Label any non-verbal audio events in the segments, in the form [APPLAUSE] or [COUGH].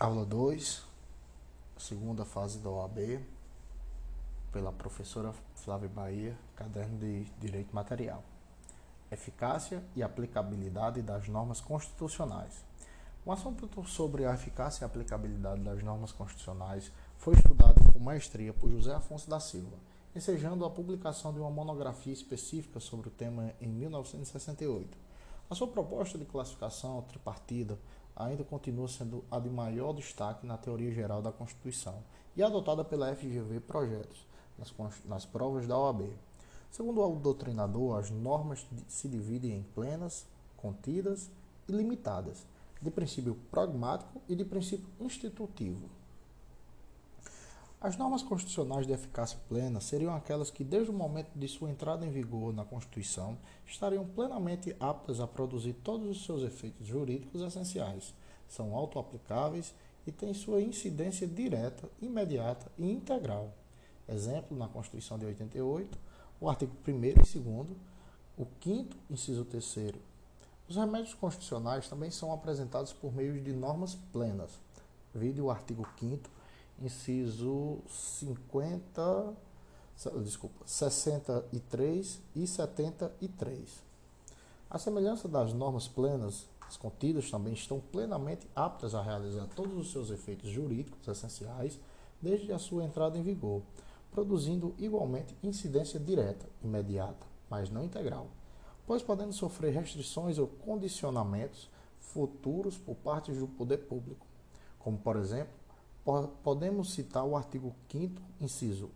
Aula 2, segunda fase da OAB, pela professora Flávia Bahia, caderno de Direito Material. Eficácia e aplicabilidade das normas constitucionais. Um assunto sobre a eficácia e aplicabilidade das normas constitucionais foi estudado com maestria por José Afonso da Silva, ensejando a publicação de uma monografia específica sobre o tema em 1968. A sua proposta de classificação tripartida ainda continua sendo a de maior destaque na teoria geral da Constituição e adotada pela FGV Projetos, nas, nas provas da OAB. Segundo o doutrinador, as normas se dividem em plenas, contidas e limitadas, de princípio pragmático e de princípio institutivo. As normas constitucionais de eficácia plena seriam aquelas que, desde o momento de sua entrada em vigor na Constituição, estariam plenamente aptas a produzir todos os seus efeitos jurídicos essenciais, são autoaplicáveis e têm sua incidência direta, imediata e integral. Exemplo, na Constituição de 88, o artigo 1 e 2, o 5 inciso 3 Os remédios constitucionais também são apresentados por meio de normas plenas. Vide o artigo 5 inciso 50, desculpa, 63 e 73. A semelhança das normas plenas, as contidas também estão plenamente aptas a realizar todos os seus efeitos jurídicos essenciais desde a sua entrada em vigor, produzindo igualmente incidência direta, imediata, mas não integral, pois podendo sofrer restrições ou condicionamentos futuros por parte do poder público, como por exemplo podemos citar o artigo 5 inciso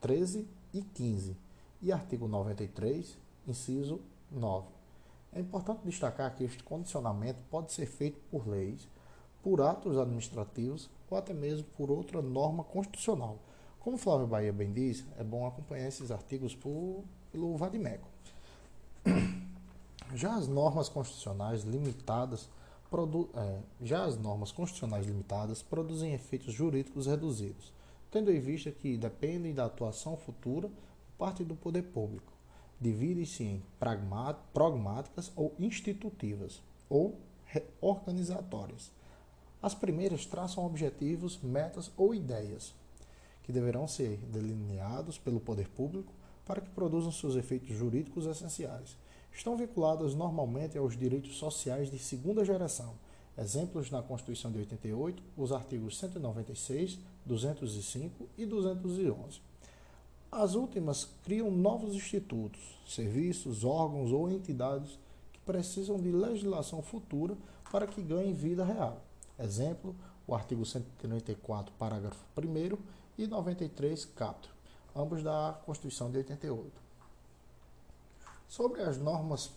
13 e 15 e artigo 93, inciso 9. É importante destacar que este condicionamento pode ser feito por leis, por atos administrativos ou até mesmo por outra norma constitucional. Como Flávio Bahia bem diz, é bom acompanhar esses artigos por, pelo Vadimeco. [CLEARS THROAT] Já as normas constitucionais limitadas é, já as normas constitucionais limitadas produzem efeitos jurídicos reduzidos, tendo em vista que dependem da atuação futura por parte do poder público. Dividem-se em pragmáticas ou institutivas, ou organizatórias. As primeiras traçam objetivos, metas ou ideias, que deverão ser delineados pelo poder público para que produzam seus efeitos jurídicos essenciais estão vinculadas normalmente aos direitos sociais de segunda geração. Exemplos na Constituição de 88, os artigos 196, 205 e 211. As últimas criam novos institutos, serviços, órgãos ou entidades que precisam de legislação futura para que ganhem vida real. Exemplo, o artigo 134, parágrafo 1 e 93, caput, ambos da Constituição de 88. Sobre as normas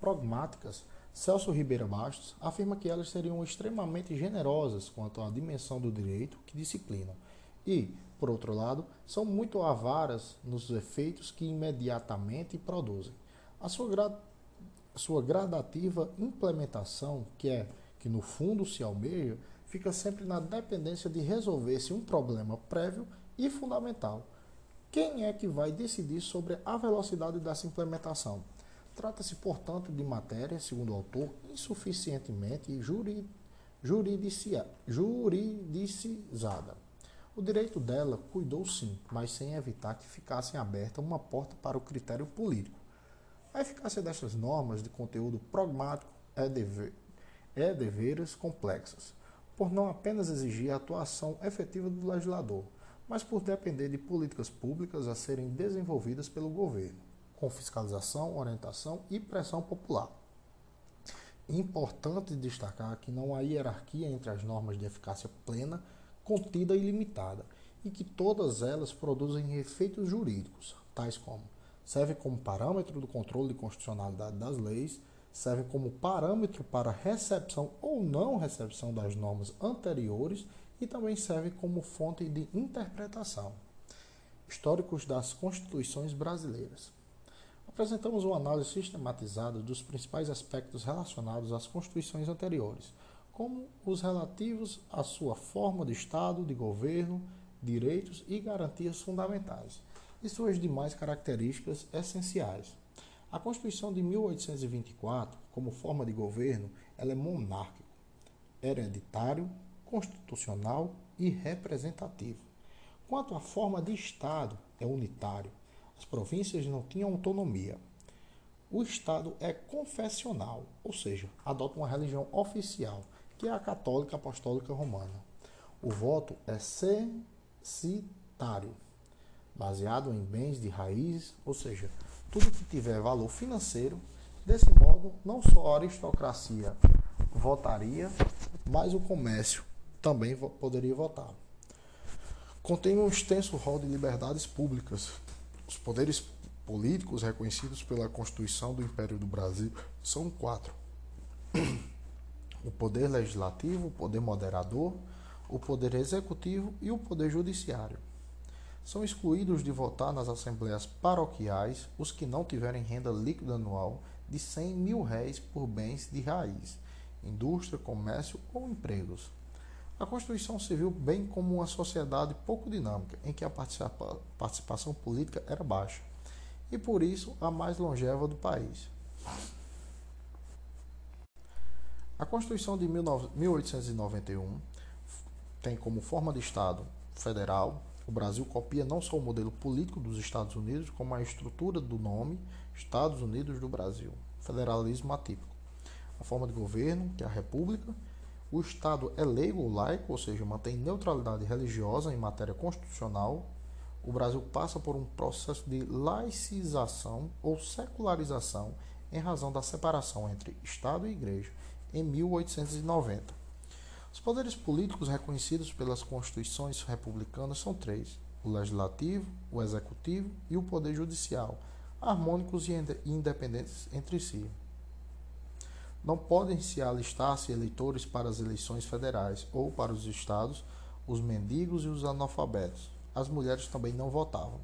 pragmáticas, Celso Ribeira Bastos afirma que elas seriam extremamente generosas quanto à dimensão do direito que disciplinam e, por outro lado, são muito avaras nos efeitos que imediatamente produzem. A sua, gra sua gradativa implementação, que é que no fundo se almeja, fica sempre na dependência de resolver-se um problema prévio e fundamental quem é que vai decidir sobre a velocidade dessa implementação? Trata-se, portanto, de matéria, segundo o autor, insuficientemente juridicizada. O direito dela cuidou sim, mas sem evitar que ficasse aberta uma porta para o critério político. A eficácia destas normas de conteúdo pragmático é, dever, é deveres complexas, por não apenas exigir a atuação efetiva do legislador, mas por depender de políticas públicas a serem desenvolvidas pelo governo, com fiscalização, orientação e pressão popular. Importante destacar que não há hierarquia entre as normas de eficácia plena, contida e limitada, e que todas elas produzem efeitos jurídicos, tais como servem como parâmetro do controle de constitucionalidade das leis, servem como parâmetro para recepção ou não recepção das normas anteriores e também serve como fonte de interpretação. Históricos das Constituições Brasileiras. Apresentamos uma análise sistematizada dos principais aspectos relacionados às constituições anteriores, como os relativos à sua forma de Estado, de governo, direitos e garantias fundamentais, e suas demais características essenciais. A Constituição de 1824, como forma de governo, ela é monárquica hereditário, constitucional e representativo. Quanto à forma de Estado, é unitário. As províncias não tinham autonomia. O Estado é confessional, ou seja, adota uma religião oficial, que é a católica apostólica romana. O voto é censitário, baseado em bens de raiz, ou seja, tudo que tiver valor financeiro. Desse modo, não só a aristocracia votaria, mas o comércio também poderia votar. Contém um extenso rol de liberdades públicas. Os poderes políticos reconhecidos pela Constituição do Império do Brasil são quatro: [CLEARS THROAT] o poder legislativo, o poder moderador, o poder executivo e o poder judiciário. São excluídos de votar nas assembleias paroquiais os que não tiverem renda líquida anual de 100 mil réis por bens de raiz, indústria, comércio ou empregos. A Constituição viu bem como uma sociedade pouco dinâmica, em que a participação política era baixa, e por isso a mais longeva do país. A Constituição de 1891 tem como forma de Estado federal. O Brasil copia não só o modelo político dos Estados Unidos, como a estrutura do nome Estados Unidos do Brasil, federalismo atípico. A forma de governo, que é a República, o Estado é leigo ou laico, ou seja, mantém neutralidade religiosa em matéria constitucional. O Brasil passa por um processo de laicização ou secularização em razão da separação entre Estado e Igreja em 1890. Os poderes políticos reconhecidos pelas constituições republicanas são três: o legislativo, o executivo e o poder judicial, harmônicos e independentes entre si não podem se alistar-se eleitores para as eleições federais ou para os estados os mendigos e os analfabetos. As mulheres também não votavam.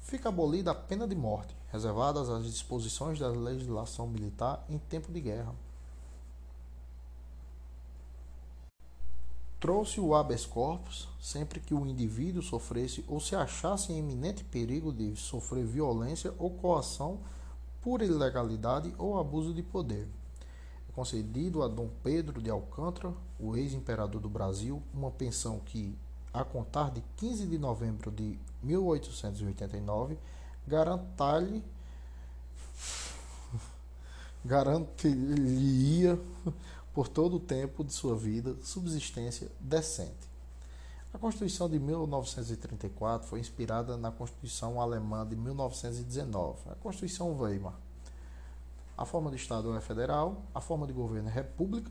Fica abolida a pena de morte, reservadas às disposições da legislação militar em tempo de guerra. Trouxe o habeas corpus sempre que o indivíduo sofresse ou se achasse em iminente perigo de sofrer violência ou coação por ilegalidade ou abuso de poder concedido a Dom Pedro de Alcântara, o ex-imperador do Brasil, uma pensão que, a contar de 15 de novembro de 1889, garantar-lhe garantiria por todo o tempo de sua vida subsistência decente. A Constituição de 1934 foi inspirada na Constituição alemã de 1919, a Constituição Weimar. A forma de Estado é federal, a forma de governo é república,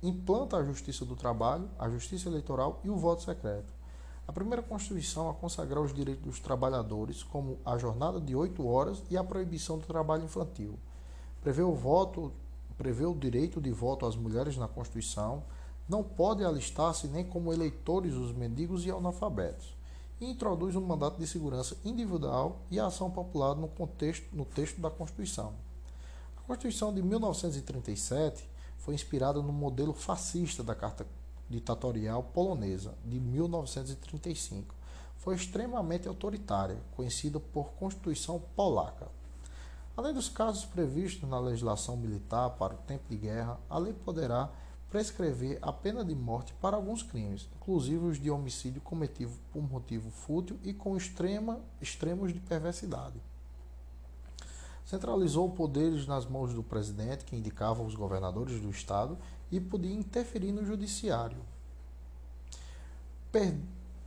implanta a justiça do trabalho, a justiça eleitoral e o voto secreto. A primeira Constituição a consagrar os direitos dos trabalhadores, como a jornada de oito horas e a proibição do trabalho infantil. Prevê o voto, prevê o direito de voto às mulheres na Constituição, não pode alistar-se nem como eleitores os mendigos e analfabetos. E introduz um mandato de segurança individual e a ação popular no contexto no texto da Constituição. Constituição de 1937 foi inspirada no modelo fascista da Carta Ditatorial Polonesa de 1935. Foi extremamente autoritária, conhecida por Constituição Polaca. Além dos casos previstos na legislação militar para o tempo de guerra, a lei poderá prescrever a pena de morte para alguns crimes, inclusive os de homicídio cometido por motivo fútil e com extrema, extremos de perversidade centralizou poderes nas mãos do presidente, que indicava os governadores do estado e podia interferir no judiciário. Per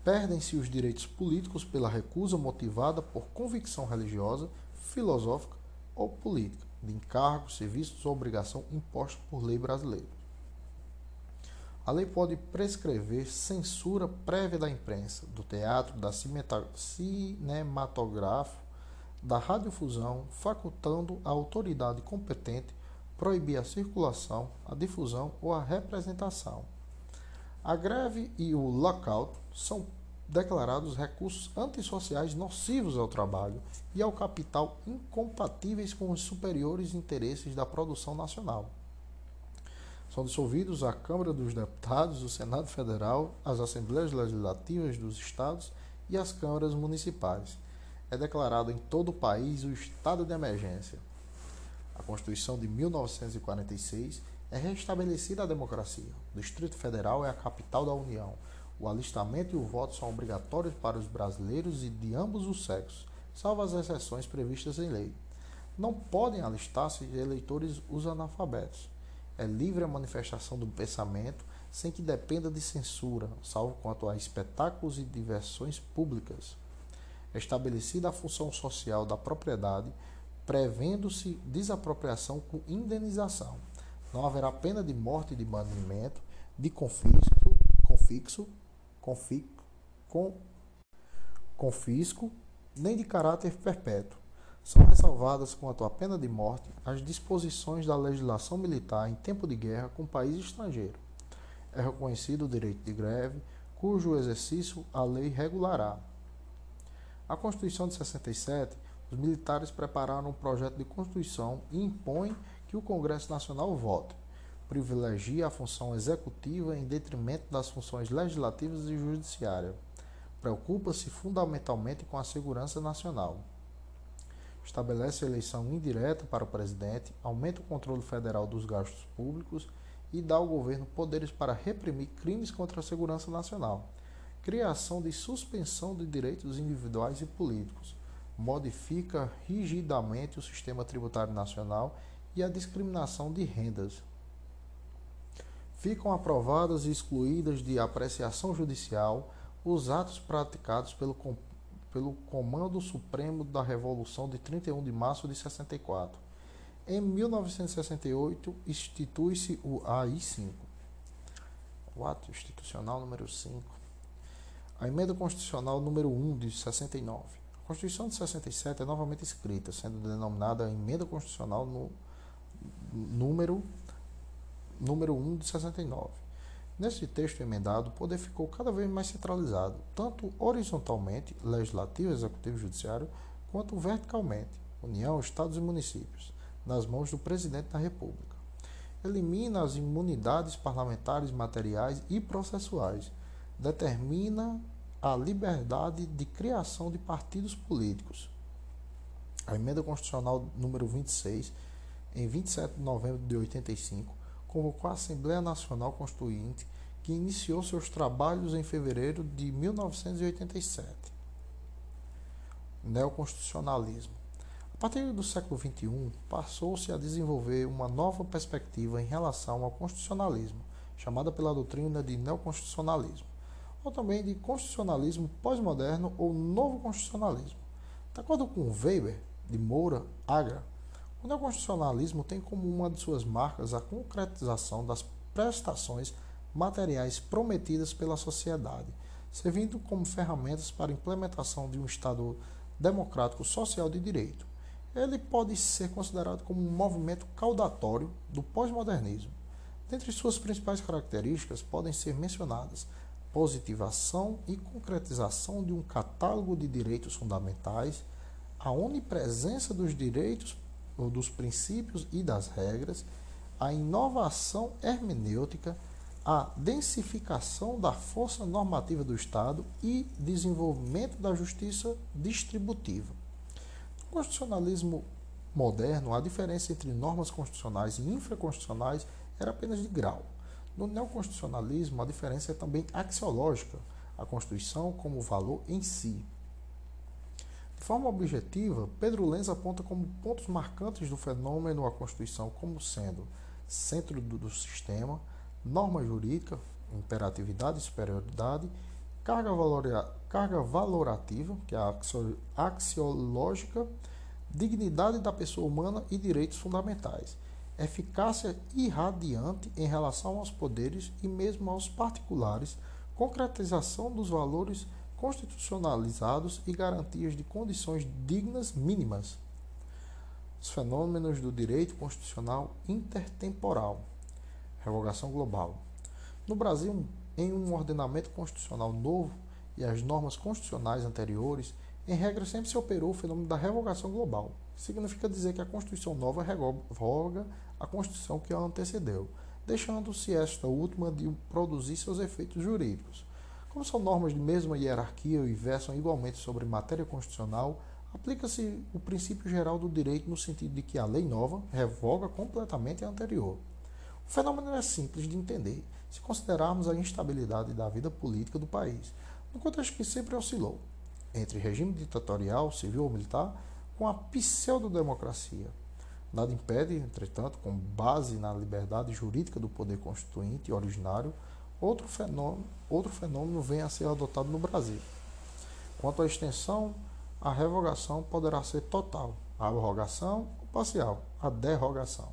Perdem-se os direitos políticos pela recusa motivada por convicção religiosa, filosófica ou política de encargos, serviços ou obrigação imposta por lei brasileira. A lei pode prescrever censura prévia da imprensa, do teatro, da cinematográfica da radiodifusão, facultando a autoridade competente proibir a circulação, a difusão ou a representação. A greve e o lockout são declarados recursos antissociais nocivos ao trabalho e ao capital incompatíveis com os superiores interesses da produção nacional. São dissolvidos a Câmara dos Deputados, o Senado Federal, as Assembleias Legislativas dos Estados e as câmaras municipais é declarado em todo o país o estado de emergência. A Constituição de 1946 É restabelecida a democracia. O Distrito Federal é a capital da União. O alistamento e o voto são obrigatórios para os brasileiros e de ambos os sexos, salvo as exceções previstas em lei. Não podem alistar-se eleitores os analfabetos. É livre a manifestação do pensamento sem que dependa de censura, salvo quanto a espetáculos e diversões públicas. Estabelecida a função social da propriedade, prevendo-se desapropriação com indenização. Não haverá pena de morte de banimento, de confisco, confixo, confico, com, confisco, nem de caráter perpétuo. São ressalvadas quanto à pena de morte as disposições da legislação militar em tempo de guerra com país estrangeiro é reconhecido o direito de greve, cujo exercício a lei regulará. A Constituição de 67, os militares prepararam um projeto de Constituição e impõem que o Congresso Nacional vote. Privilegia a função executiva em detrimento das funções legislativas e judiciárias. Preocupa-se fundamentalmente com a segurança nacional. Estabelece eleição indireta para o presidente, aumenta o controle federal dos gastos públicos e dá ao governo poderes para reprimir crimes contra a segurança nacional, criação de suspensão de direitos individuais e políticos, modifica rigidamente o sistema tributário nacional e a discriminação de rendas. Ficam aprovadas e excluídas de apreciação judicial os atos praticados pelo, pelo Comando Supremo da Revolução de 31 de março de 64 em 1968, institui-se o AI-5, o Ato Institucional número 5. A Emenda Constitucional número 1 de 69. A Constituição de 67 é novamente escrita, sendo denominada Emenda Constitucional no número número 1 de 69. Nesse texto emendado, o poder ficou cada vez mais centralizado, tanto horizontalmente, legislativo, executivo e judiciário, quanto verticalmente, União, Estados e municípios nas mãos do presidente da República. Elimina as imunidades parlamentares materiais e processuais. Determina a liberdade de criação de partidos políticos. A emenda constitucional número 26, em 27 de novembro de 85, convocou a Assembleia Nacional Constituinte, que iniciou seus trabalhos em fevereiro de 1987. Neoconstitucionalismo partir do século XXI, passou-se a desenvolver uma nova perspectiva em relação ao constitucionalismo, chamada pela doutrina de neoconstitucionalismo, ou também de constitucionalismo pós-moderno ou novo constitucionalismo. De acordo com Weber, de Moura, Agra, o neoconstitucionalismo tem como uma de suas marcas a concretização das prestações materiais prometidas pela sociedade, servindo como ferramentas para a implementação de um Estado democrático social de direito ele pode ser considerado como um movimento caudatório do pós-modernismo. Dentre suas principais características podem ser mencionadas positivação e concretização de um catálogo de direitos fundamentais, a onipresença dos direitos, dos princípios e das regras, a inovação hermenêutica, a densificação da força normativa do Estado e desenvolvimento da justiça distributiva. No constitucionalismo moderno, a diferença entre normas constitucionais e infraconstitucionais era apenas de grau. No neoconstitucionalismo, a diferença é também axiológica, a Constituição como valor em si. De forma objetiva, Pedro Lenz aponta como pontos marcantes do fenômeno a Constituição como sendo centro do, sistema, norma jurídica, imperatividade e superioridade carga, valora, carga valorativa, que é a axiológica, dignidade da pessoa humana e direitos fundamentais, eficácia irradiante em relação aos poderes e mesmo aos particulares, concretização dos valores constitucionalizados e garantias de condições dignas mínimas. Os fenômenos do direito constitucional intertemporal. Revogação global. No Brasil, em um ordenamento constitucional novo e as normas constitucionais anteriores, em regra sempre se operou o fenômeno da revogação global. Significa dizer que a Constituição nova revoga a Constituição que a antecedeu, deixando-se esta última de produzir seus efeitos jurídicos. Como são normas de mesma hierarquia e versam igualmente sobre matéria constitucional, aplica-se o princípio geral do direito no sentido de que a lei nova revoga completamente a anterior O fenômeno é simples de entender se considerarmos a instabilidade da vida política do país, no contexto que sempre oscilou entre regime ditatorial, civil ou militar, com a pseudo-democracia. Nada impede, entretanto, com base na liberdade jurídica do poder constituinte originário, outro fenômeno, outro fenômeno venha a ser adotado no Brasil. Quanto à extensão, a revogação poderá ser total, a abrogação parcial, a derrogação.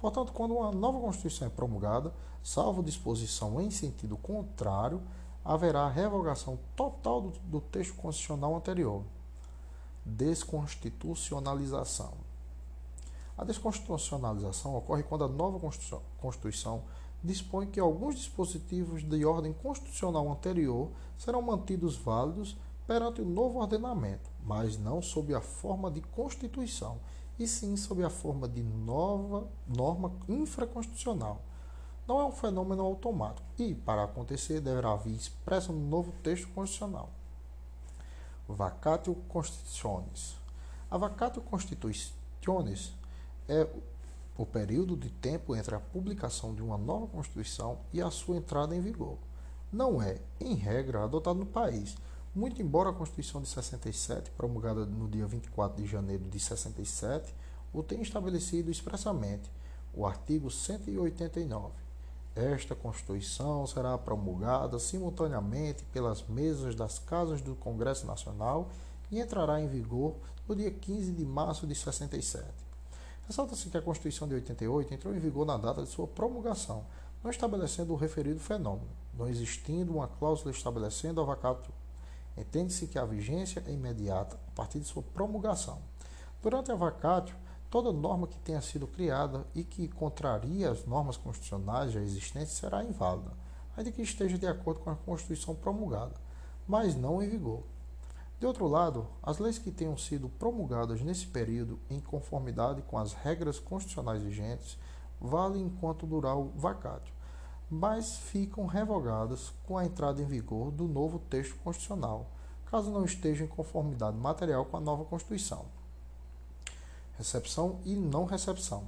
Portanto, quando uma nova Constituição é promulgada, salvo disposição em sentido contrário, haverá revogação total do, do texto constitucional anterior. Desconstitucionalização. A desconstitucionalização ocorre quando a nova Constituição dispõe que alguns dispositivos de ordem constitucional anterior serão mantidos válidos perante o novo ordenamento, mas não sob a forma de Constituição, e sim sob a forma de nova norma infraconstitucional. Não é um fenômeno automático e, para acontecer, deverá vir expressa no novo texto constitucional. Vacatio Constitutionis. A Vacatio Constitutionis é o período de tempo entre a publicação de uma nova Constituição e a sua entrada em vigor. Não é, em regra, adotado no país, muito embora a Constituição de 67, promulgada no dia 24 de janeiro de 67, o tenha estabelecido expressamente, o artigo 189. Esta Constituição será promulgada simultaneamente pelas mesas das casas do Congresso Nacional e entrará em vigor no dia 15 de março de 67. Ressalta-se que a Constituição de 88 entrou em vigor na data de sua promulgação, não estabelecendo o referido fenômeno, não existindo uma cláusula estabelecendo a vacato Entende-se que a vigência é imediata a partir de sua promulgação. Durante a vacatio, toda norma que tenha sido criada e que contraria as normas constitucionais já existentes será inválida, ainda que esteja de acordo com a Constituição promulgada, mas não em vigor. De outro lado, as leis que tenham sido promulgadas nesse período em conformidade com as regras constitucionais vigentes valem enquanto durar o vacatio mas ficam revogadas com a entrada em vigor do novo texto constitucional, caso não estejam em conformidade material com a nova Constituição. Recepção e não recepção.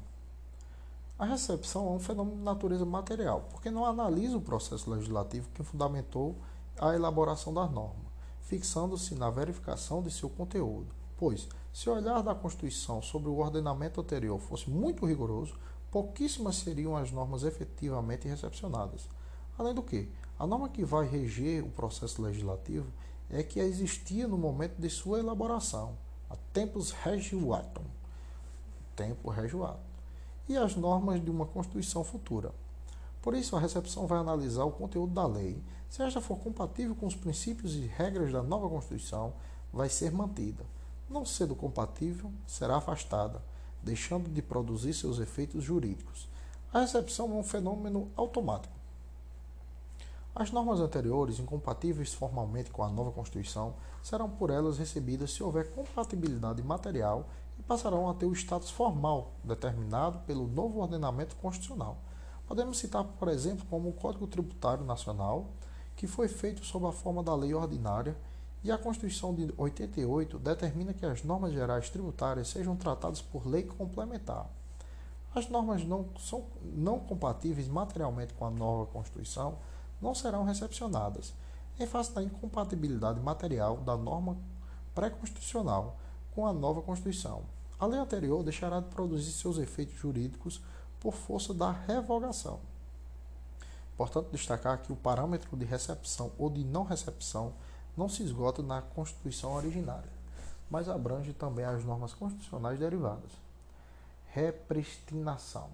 A recepção é um fenômeno de natureza material, porque não analisa o processo legislativo que fundamentou a elaboração da norma, fixando-se na verificação de seu conteúdo. Pois, se o olhar da Constituição sobre o ordenamento anterior fosse muito rigoroso, pouquíssimas seriam as normas efetivamente recepcionadas. Além do que, a norma que vai reger o processo legislativo é que existia no momento de sua elaboração, a tempus regiuatum, tempo regiuatum, e as normas de uma Constituição futura. Por isso, a recepção vai analisar o conteúdo da lei. Se esta for compatível com os princípios e regras da nova Constituição, vai ser mantida. Não sendo compatível, será afastada deixando de produzir seus efeitos jurídicos. A recepção é um fenômeno automático. As normas anteriores, incompatíveis formalmente com a nova Constituição, serão por elas recebidas se houver compatibilidade material e passarão a ter o status formal determinado pelo novo ordenamento constitucional. Podemos citar, por exemplo, como o Código Tributário Nacional, que foi feito sob a forma da lei ordinária e a Constituição de 88 determina que as normas gerais tributárias sejam tratadas por lei complementar. As normas não são não compatíveis materialmente com a nova Constituição não serão recepcionadas, em face da incompatibilidade material da norma pré-constitucional com a nova Constituição. A lei anterior deixará de produzir seus efeitos jurídicos por força da revogação. Portanto, destacar que o parâmetro de recepção ou de não recepção não se esgota na Constituição originária, mas abrange também as normas constitucionais derivadas. Repristinação.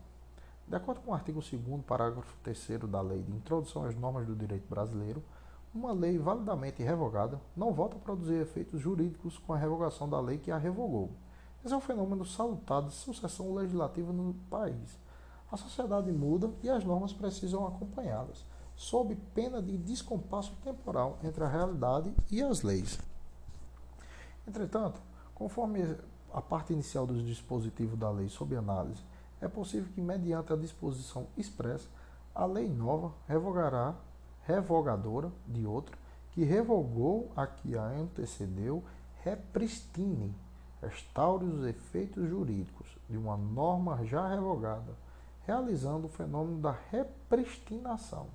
De acordo com o artigo 2 parágrafo 3 da Lei de Introdução às Normas do Direito Brasileiro, uma lei validamente revogada não volta a produzir efeitos jurídicos com a revogação da lei que a revogou. Esse é um fenômeno salutado de sucessão legislativa no país. A sociedade muda e as normas precisam acompanhá-las sob pena de descompasso temporal entre a realidade e as leis. Entretanto, conforme a parte inicial do dispositivo da lei sob análise, é possível que, mediante a disposição expressa, a lei nova revogará, revogadora de outra, que revogou a que a antecedeu, repristine, restaure os efeitos jurídicos de uma norma já revogada, realizando o fenômeno da repristinação.